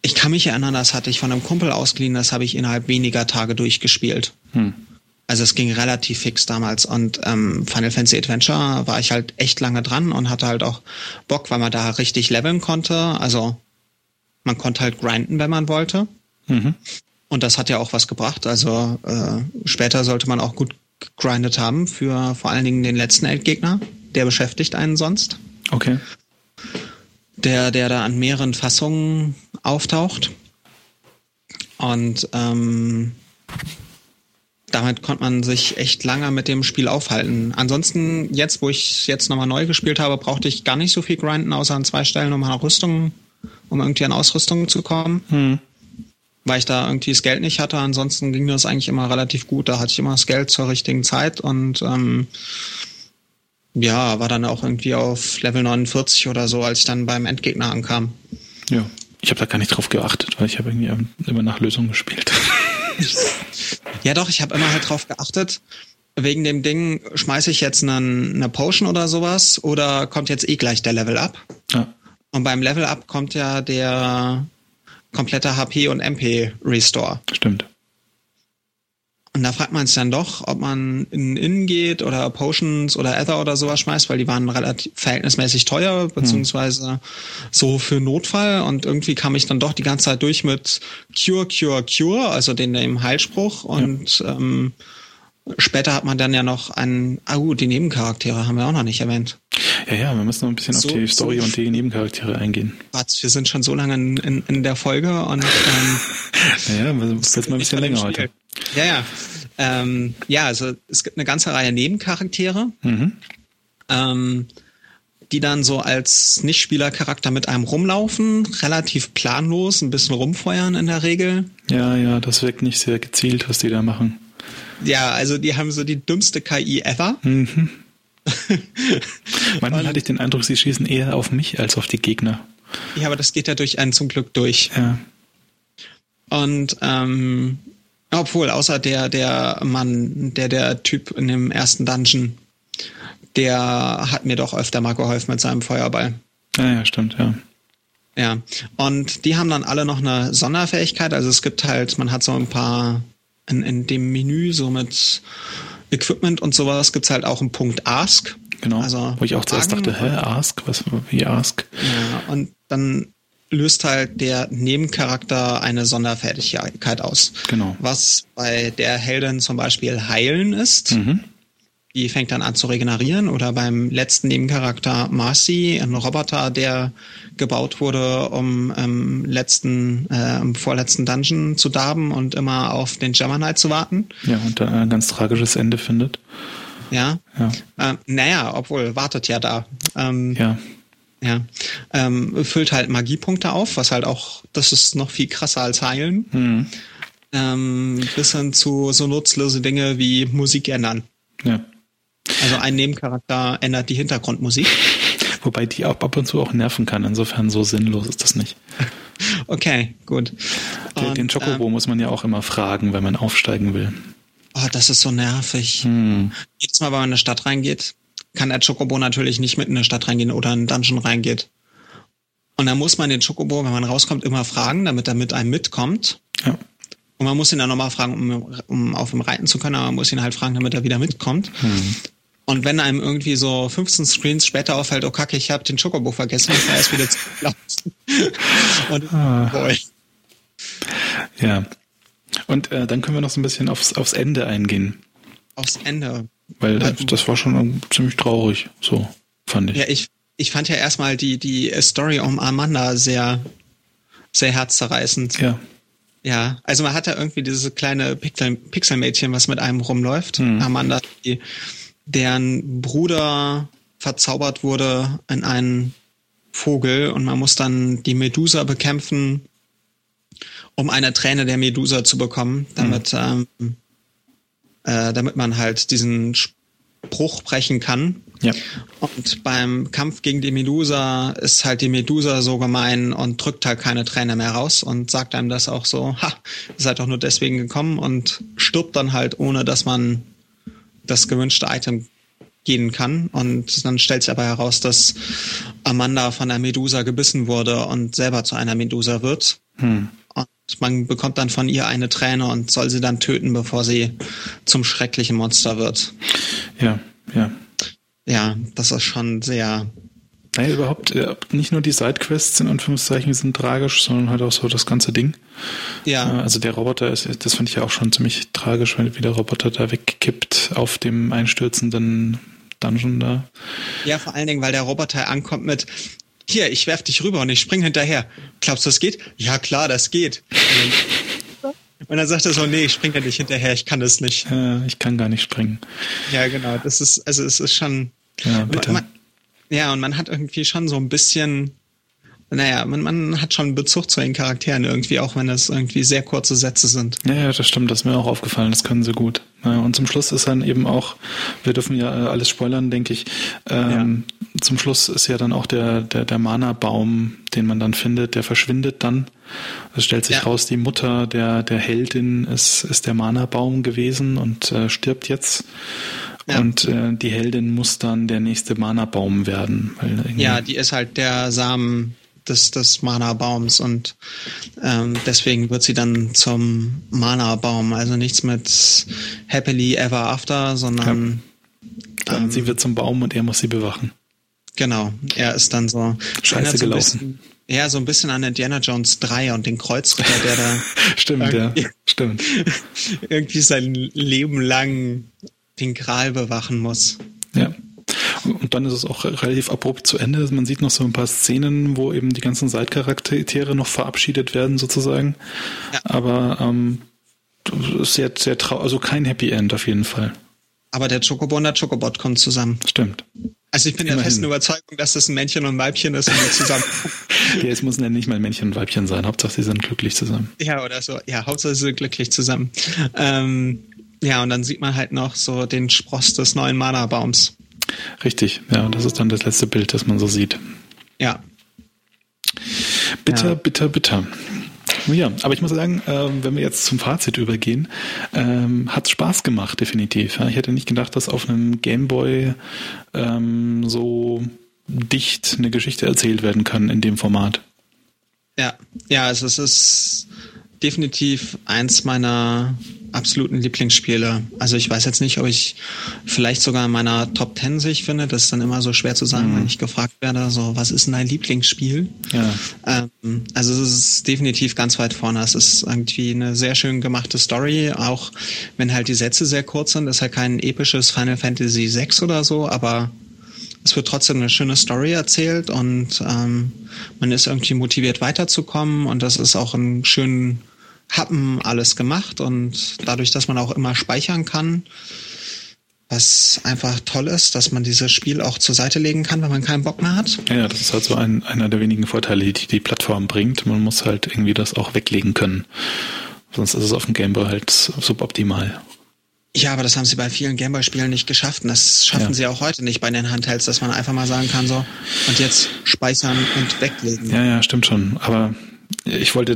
ich kann mich erinnern, das hatte ich von einem Kumpel ausgeliehen, das habe ich innerhalb weniger Tage durchgespielt. Hm. Also es ging relativ fix damals und ähm, Final Fantasy Adventure war ich halt echt lange dran und hatte halt auch Bock, weil man da richtig leveln konnte. Also man konnte halt grinden, wenn man wollte. Mhm. Und das hat ja auch was gebracht. Also äh, später sollte man auch gut gegrindet haben für vor allen Dingen den letzten Endgegner. Der beschäftigt einen sonst. Okay der, der da an mehreren Fassungen auftaucht. Und ähm, damit konnte man sich echt lange mit dem Spiel aufhalten. Ansonsten, jetzt, wo ich jetzt nochmal neu gespielt habe, brauchte ich gar nicht so viel grinden, außer an zwei Stellen, um an Rüstung, um irgendwie an Ausrüstung zu kommen. Hm. Weil ich da irgendwie das Geld nicht hatte. Ansonsten ging das eigentlich immer relativ gut. Da hatte ich immer das Geld zur richtigen Zeit und ähm, ja, war dann auch irgendwie auf Level 49 oder so, als ich dann beim Endgegner ankam. Ja, ich habe da gar nicht drauf geachtet, weil ich habe irgendwie immer nach Lösungen gespielt. <laughs> ja, doch, ich habe immer halt drauf geachtet. Wegen dem Ding, schmeiße ich jetzt einen, eine Potion oder sowas oder kommt jetzt eh gleich der Level Up? Ja. Und beim Level Up kommt ja der komplette HP und MP Restore. Stimmt. Und da fragt man sich dann doch, ob man in Innen geht oder Potions oder Ether oder sowas schmeißt, weil die waren relativ verhältnismäßig teuer, hm. beziehungsweise hm. so für Notfall. Und irgendwie kam ich dann doch die ganze Zeit durch mit Cure, Cure, Cure, also den dem Heilspruch und ja. ähm, Später hat man dann ja noch einen, ah gut, die Nebencharaktere haben wir auch noch nicht erwähnt. Ja, ja, wir müssen noch ein bisschen so, auf die Story so und die Nebencharaktere eingehen. Was, wir sind schon so lange in, in, in der Folge und ähm, <laughs> ja, ja, wird mal ein bisschen länger heute. Ja, ja. Ähm, ja, also es gibt eine ganze Reihe Nebencharaktere, mhm. ähm, die dann so als Nichtspielercharakter mit einem rumlaufen, relativ planlos, ein bisschen rumfeuern in der Regel. Ja, ja, das wirkt nicht sehr gezielt, was die da machen. Ja, also die haben so die dümmste KI ever. Mhm. <laughs> Manchmal hatte ich den Eindruck, sie schießen eher auf mich als auf die Gegner. Ja, aber das geht ja durch einen zum Glück durch. Ja. Und ähm, obwohl, außer der, der Mann, der, der Typ in dem ersten Dungeon, der hat mir doch öfter mal geholfen mit seinem Feuerball. Ja, ja, stimmt, ja. Ja. Und die haben dann alle noch eine Sonderfähigkeit. Also es gibt halt, man hat so ein paar in, in dem Menü, so mit Equipment und sowas, gibt's halt auch einen Punkt Ask. Genau. Also wo ich auch zuerst dachte, hä, Ask? Was, wie Ask? Ja, und dann löst halt der Nebencharakter eine Sonderfertigkeit aus. Genau. Was bei der Heldin zum Beispiel Heilen ist. Mhm. Die fängt dann an zu regenerieren. Oder beim letzten Nebencharakter Marcy, ein Roboter, der gebaut wurde, um im letzten, äh, im vorletzten Dungeon zu darben und immer auf den Gemini zu warten. Ja, und dann ein ganz tragisches Ende findet. Ja. ja. Äh, naja, obwohl, wartet ja da. Ähm, ja. Ja. Ähm, füllt halt Magiepunkte auf, was halt auch, das ist noch viel krasser als heilen. Mhm. Ähm, bis hin zu so nutzlose Dinge wie Musik ändern. Ja. Also ein Nebencharakter ändert die Hintergrundmusik. <laughs> Wobei die auch ab und zu auch nerven kann. Insofern so sinnlos ist das nicht. <laughs> Okay, gut. Und, den Chocobo ähm, muss man ja auch immer fragen, wenn man aufsteigen will. Oh, das ist so nervig. Hm. Jedes Mal, wenn man in eine Stadt reingeht, kann der Chocobo natürlich nicht mit in eine Stadt reingehen oder in einen Dungeon reingeht. Und dann muss man den Chocobo, wenn man rauskommt, immer fragen, damit er mit einem mitkommt. Ja. Und man muss ihn dann nochmal fragen, um, um auf ihm reiten zu können, aber man muss ihn halt fragen, damit er wieder mitkommt. Hm. Und wenn einem irgendwie so 15 Screens später auffällt, oh kacke, ich habe den Chocobo vergessen, ich war erst wieder zu <laughs> Und ah. boy. Ja. Und äh, dann können wir noch so ein bisschen aufs, aufs Ende eingehen. Aufs Ende. Weil das, das war schon ziemlich traurig, so fand ich. Ja, ich, ich fand ja erstmal die, die Story um Amanda sehr, sehr herzzerreißend. Ja. Ja, also man hat da irgendwie dieses kleine Pixel, Pixelmädchen, was mit einem rumläuft. Hm. Amanda, die deren Bruder verzaubert wurde in einen Vogel und man muss dann die Medusa bekämpfen, um eine Träne der Medusa zu bekommen, damit, mhm. ähm, äh, damit man halt diesen Spruch brechen kann. Ja. Und beim Kampf gegen die Medusa ist halt die Medusa so gemein und drückt halt keine Träne mehr raus und sagt einem das auch so, ha, ihr seid doch nur deswegen gekommen und stirbt dann halt, ohne dass man das gewünschte Item gehen kann. Und dann stellt sich aber heraus, dass Amanda von der Medusa gebissen wurde und selber zu einer Medusa wird. Hm. Und man bekommt dann von ihr eine Träne und soll sie dann töten, bevor sie zum schrecklichen Monster wird. Ja, ja. Ja, das ist schon sehr naja, überhaupt, äh, nicht nur die Sidequests in Anführungszeichen sind tragisch, sondern halt auch so das ganze Ding. Ja. Äh, also der Roboter ist, das fand ich ja auch schon ziemlich tragisch, wenn wie der Roboter da wegkippt auf dem einstürzenden Dungeon da. Ja, vor allen Dingen, weil der Roboter ankommt mit, hier, ich werf dich rüber und ich spring hinterher. Glaubst du, das geht? Ja, klar, das geht. <laughs> Und dann sagt er so, nee, ich spring ja nicht hinterher, ich kann das nicht. Ja, ich kann gar nicht springen. Ja, genau. Das ist, also es ist schon. Ja, bitte. Man, ja, und man hat irgendwie schon so ein bisschen, naja, man, man hat schon Bezug zu den Charakteren irgendwie, auch wenn das irgendwie sehr kurze Sätze sind. Ja, ja, das stimmt, das ist mir auch aufgefallen, das können sie gut. Ja, und zum Schluss ist dann eben auch, wir dürfen ja äh, alles spoilern, denke ich. Ähm, ja. Zum Schluss ist ja dann auch der, der, der Mana-Baum, den man dann findet, der verschwindet dann. Es stellt sich ja. raus, die Mutter der, der Heldin ist, ist der Mana-Baum gewesen und äh, stirbt jetzt. Ja. Und äh, die Heldin muss dann der nächste Mana-Baum werden. ja, die ist halt der Samen des, des Mana-Baums und ähm, deswegen wird sie dann zum Mana-Baum. Also nichts mit Happily Ever After, sondern ja. ähm, sie wird zum Baum und er muss sie bewachen. Genau, er ist dann so scheiße gelaufen. Ja, so ein bisschen an Indiana Jones 3 und den Kreuzritter, der da <laughs> stimmt, ja, <laughs> stimmt. irgendwie sein Leben lang den Gral bewachen muss. Ja. Und dann ist es auch relativ abrupt zu Ende. Man sieht noch so ein paar Szenen, wo eben die ganzen Seitcharaktere noch verabschiedet werden, sozusagen. Ja. Aber ähm, sehr, sehr traurig, also kein Happy End auf jeden Fall. Aber der Chocobo und der Chocobot kommen zusammen. Stimmt. Also ich bin Immerhin. der festen Überzeugung, dass das ein Männchen und ein Weibchen ist und wir zusammen. <laughs> ja, es müssen ja nicht mal Männchen und Weibchen sein. Hauptsache, sie sind glücklich zusammen. Ja, oder so. Ja, Hauptsache, sie sind glücklich zusammen. Ähm, ja, und dann sieht man halt noch so den Spross des neuen Mana-Baums. Richtig, ja, und das ist dann das letzte Bild, das man so sieht. Ja. Bitter, ja. bitter, bitter. Ja, aber ich muss sagen, äh, wenn wir jetzt zum Fazit übergehen, ähm, hat Spaß gemacht, definitiv. Ja, ich hätte nicht gedacht, dass auf einem Gameboy ähm, so dicht eine Geschichte erzählt werden kann in dem Format. Ja, ja, also es ist definitiv eins meiner absoluten Lieblingsspiele. Also ich weiß jetzt nicht, ob ich vielleicht sogar in meiner Top 10 sich finde. Das ist dann immer so schwer zu sagen, mhm. wenn ich gefragt werde, so, was ist denn dein Lieblingsspiel? Ja. Ähm, also es ist definitiv ganz weit vorne. Es ist irgendwie eine sehr schön gemachte Story, auch wenn halt die Sätze sehr kurz sind. Das ist ja kein episches Final Fantasy VI oder so, aber es wird trotzdem eine schöne Story erzählt und ähm, man ist irgendwie motiviert weiterzukommen und das ist auch ein schön Happen alles gemacht und dadurch, dass man auch immer speichern kann, was einfach toll ist, dass man dieses Spiel auch zur Seite legen kann, wenn man keinen Bock mehr hat. Ja, das ist halt so ein, einer der wenigen Vorteile, die die Plattform bringt. Man muss halt irgendwie das auch weglegen können. Sonst ist es auf dem Gameboy halt suboptimal. Ja, aber das haben sie bei vielen Gameboy-Spielen nicht geschafft. Und das schaffen ja. sie auch heute nicht bei den Handhelds, dass man einfach mal sagen kann, so, und jetzt speichern und weglegen. Ja, ja, stimmt schon. Aber ich wollte,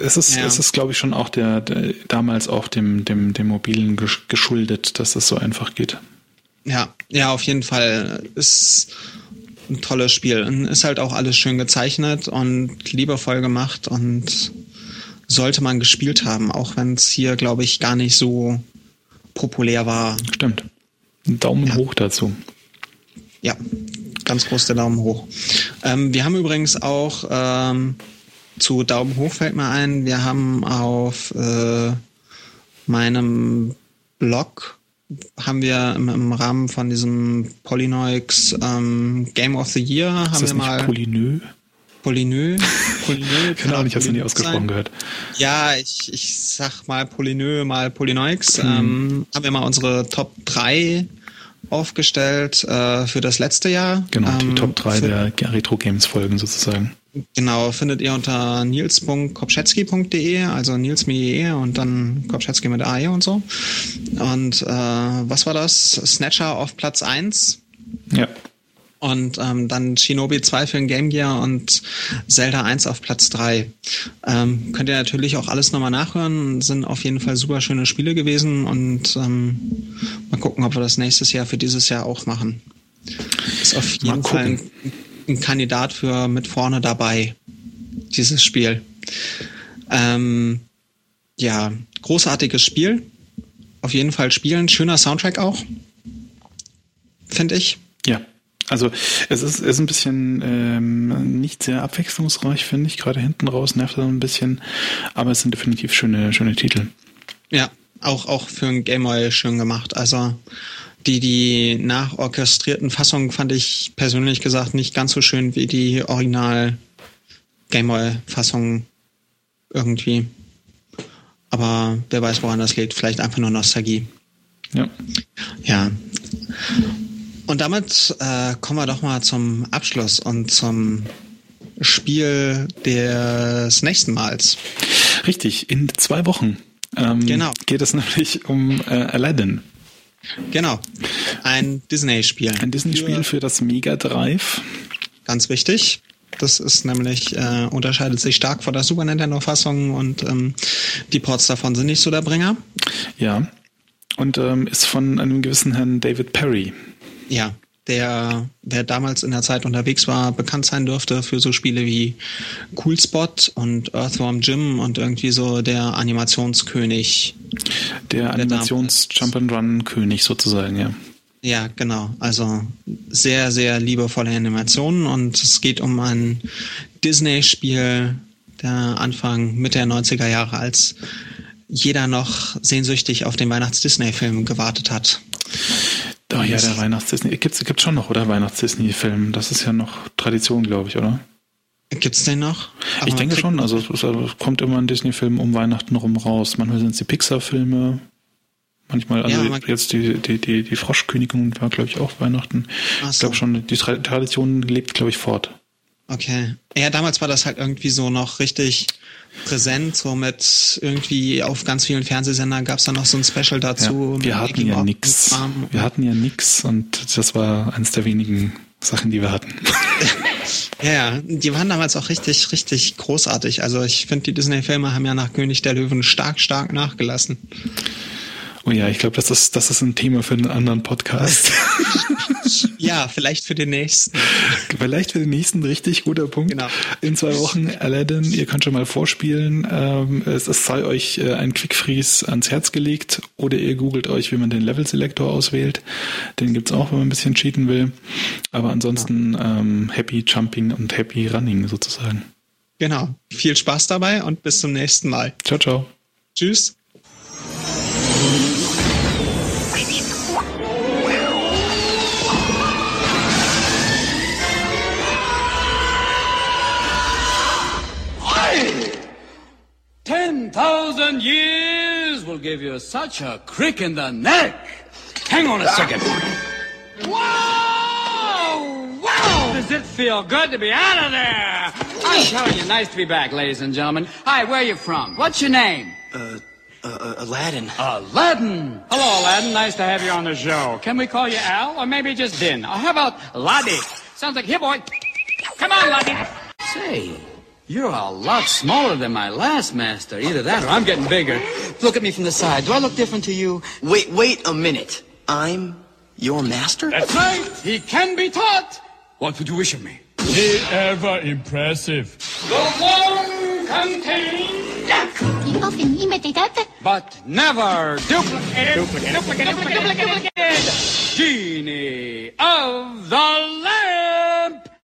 es ist, ja. es ist, glaube ich, schon auch der, der, damals auch dem, dem, dem mobilen geschuldet, dass es so einfach geht. Ja, ja, auf jeden Fall ist ein tolles Spiel. Und ist halt auch alles schön gezeichnet und liebevoll gemacht und sollte man gespielt haben, auch wenn es hier, glaube ich, gar nicht so populär war. Stimmt. Daumen ja. hoch dazu. Ja, ganz groß der Daumen hoch. Ähm, wir haben übrigens auch ähm, zu Daumen hoch fällt mir ein, wir haben auf äh, meinem Blog haben wir im, im, Rahmen von diesem Polynoix ähm, Game of the Year haben Ist das wir mal Polynö? Polynö, Polynö <laughs> genau, ich habe es nie ausgesprochen sein. gehört. Ja, ich, ich sag mal Polynö, mal Polynoix. Hm. Ähm, haben wir mal unsere Top 3 aufgestellt äh, für das letzte Jahr. Genau, die ähm, Top 3 der Retro Games Folgen sozusagen. Genau, findet ihr unter nils.kopschetzky.de, also Nils und dann Kopschetzky mit AE und so. Und äh, was war das? Snatcher auf Platz 1. Ja. Und ähm, dann Shinobi 2 für den Game Gear und Zelda 1 auf Platz 3. Ähm, könnt ihr natürlich auch alles nochmal nachhören. Sind auf jeden Fall super schöne Spiele gewesen und ähm, mal gucken, ob wir das nächstes Jahr für dieses Jahr auch machen. Ist auf jeden Fall ein ein Kandidat für mit vorne dabei, dieses Spiel. Ähm, ja, großartiges Spiel. Auf jeden Fall spielen. Schöner Soundtrack auch. Finde ich. Ja. Also es ist, ist ein bisschen ähm, nicht sehr abwechslungsreich, finde ich. Gerade hinten raus nervt er ein bisschen. Aber es sind definitiv schöne, schöne Titel. Ja, auch, auch für ein Gameboy schön gemacht. Also die, die nachorchestrierten Fassungen fand ich persönlich gesagt nicht ganz so schön wie die Original Gameboy-Fassung irgendwie. Aber wer weiß, woran das liegt. Vielleicht einfach nur Nostalgie. Ja. Ja. Und damit äh, kommen wir doch mal zum Abschluss und zum Spiel des nächsten Mals. Richtig, in zwei Wochen ähm, genau. geht es nämlich um äh, Aladdin. Genau. Ein Disney-Spiel. Ein Disney-Spiel für, das Mega Drive. Ganz wichtig. Das ist nämlich, äh, unterscheidet sich stark von der Super Nintendo-Fassung und ähm, die Ports davon sind nicht so der Bringer. Ja. Und ähm, ist von einem gewissen Herrn David Perry. Ja, der, wer damals in der Zeit unterwegs war, bekannt sein dürfte für so Spiele wie Cool Spot und Earthworm Jim und irgendwie so der Animationskönig. Der Animations-Jump-and-Run-König sozusagen, ja. Ja, genau. Also sehr, sehr liebevolle Animationen und es geht um ein Disney-Spiel der Anfang, Mitte der 90er Jahre, als jeder noch sehnsüchtig auf den Weihnachts-Disney-Film gewartet hat. Oh ja, der Weihnachts-Disney. Gibt's, gibt's schon noch, oder? Weihnachts-Disney-Film. Das ist ja noch Tradition, glaube ich, oder? Gibt's den noch? Aber ich denke schon. Also es, also es, kommt immer ein Disney-Film um Weihnachten rum raus. Manchmal sind es die Pixar-Filme. Manchmal, also ja, jetzt die, die, die, die Froschkönigin war, glaube ich, auch Weihnachten. So. Ich glaube schon, die Tradition lebt, glaube ich, fort. Okay. Ja, damals war das halt irgendwie so noch richtig präsent, so mit irgendwie auf ganz vielen Fernsehsendern gab es dann noch so ein Special dazu. Ja, wir hatten ja nix. Wir hatten ja nix und das war eines der wenigen Sachen, die wir hatten. <laughs> ja, die waren damals auch richtig, richtig großartig. Also ich finde, die Disney-Filme haben ja nach König der Löwen stark, stark nachgelassen. Oh ja, ich glaube, das ist, das ist ein Thema für einen anderen Podcast. <laughs> ja, vielleicht für den nächsten. Vielleicht für den nächsten richtig guter Punkt. Genau. In zwei Wochen Aladdin, ihr könnt schon mal vorspielen. Ähm, es, es sei euch äh, ein Quickfreeze ans Herz gelegt oder ihr googelt euch, wie man den Level Selector auswählt. Den gibt's auch, wenn man ein bisschen cheaten will. Aber ansonsten ähm, Happy Jumping und Happy Running sozusagen. Genau. Viel Spaß dabei und bis zum nächsten Mal. Ciao, ciao. Tschüss. Ten thousand years will give you such a crick in the neck. Hang on a second. Wow! Wow! Does it feel good to be out of there? I'm telling you, nice to be back, ladies and gentlemen. Hi, where are you from? What's your name? Uh, uh, uh, Aladdin. Aladdin! Hello, Aladdin. Nice to have you on the show. Can we call you Al, or maybe just Din? Or how about Laddie? Sounds like, here, boy. Come on, Laddie. Say, you're a lot smaller than my last master. Either that or I'm getting bigger. Look at me from the side. Do I look different to you? Wait, wait a minute. I'm your master? That's right. He can be taught. What would you wish of me? Be ever impressive. The one contains People can imitate that. But never duplicate. Duplicate. Duplicate. Duplicate. Duplicate. Genie of the Land.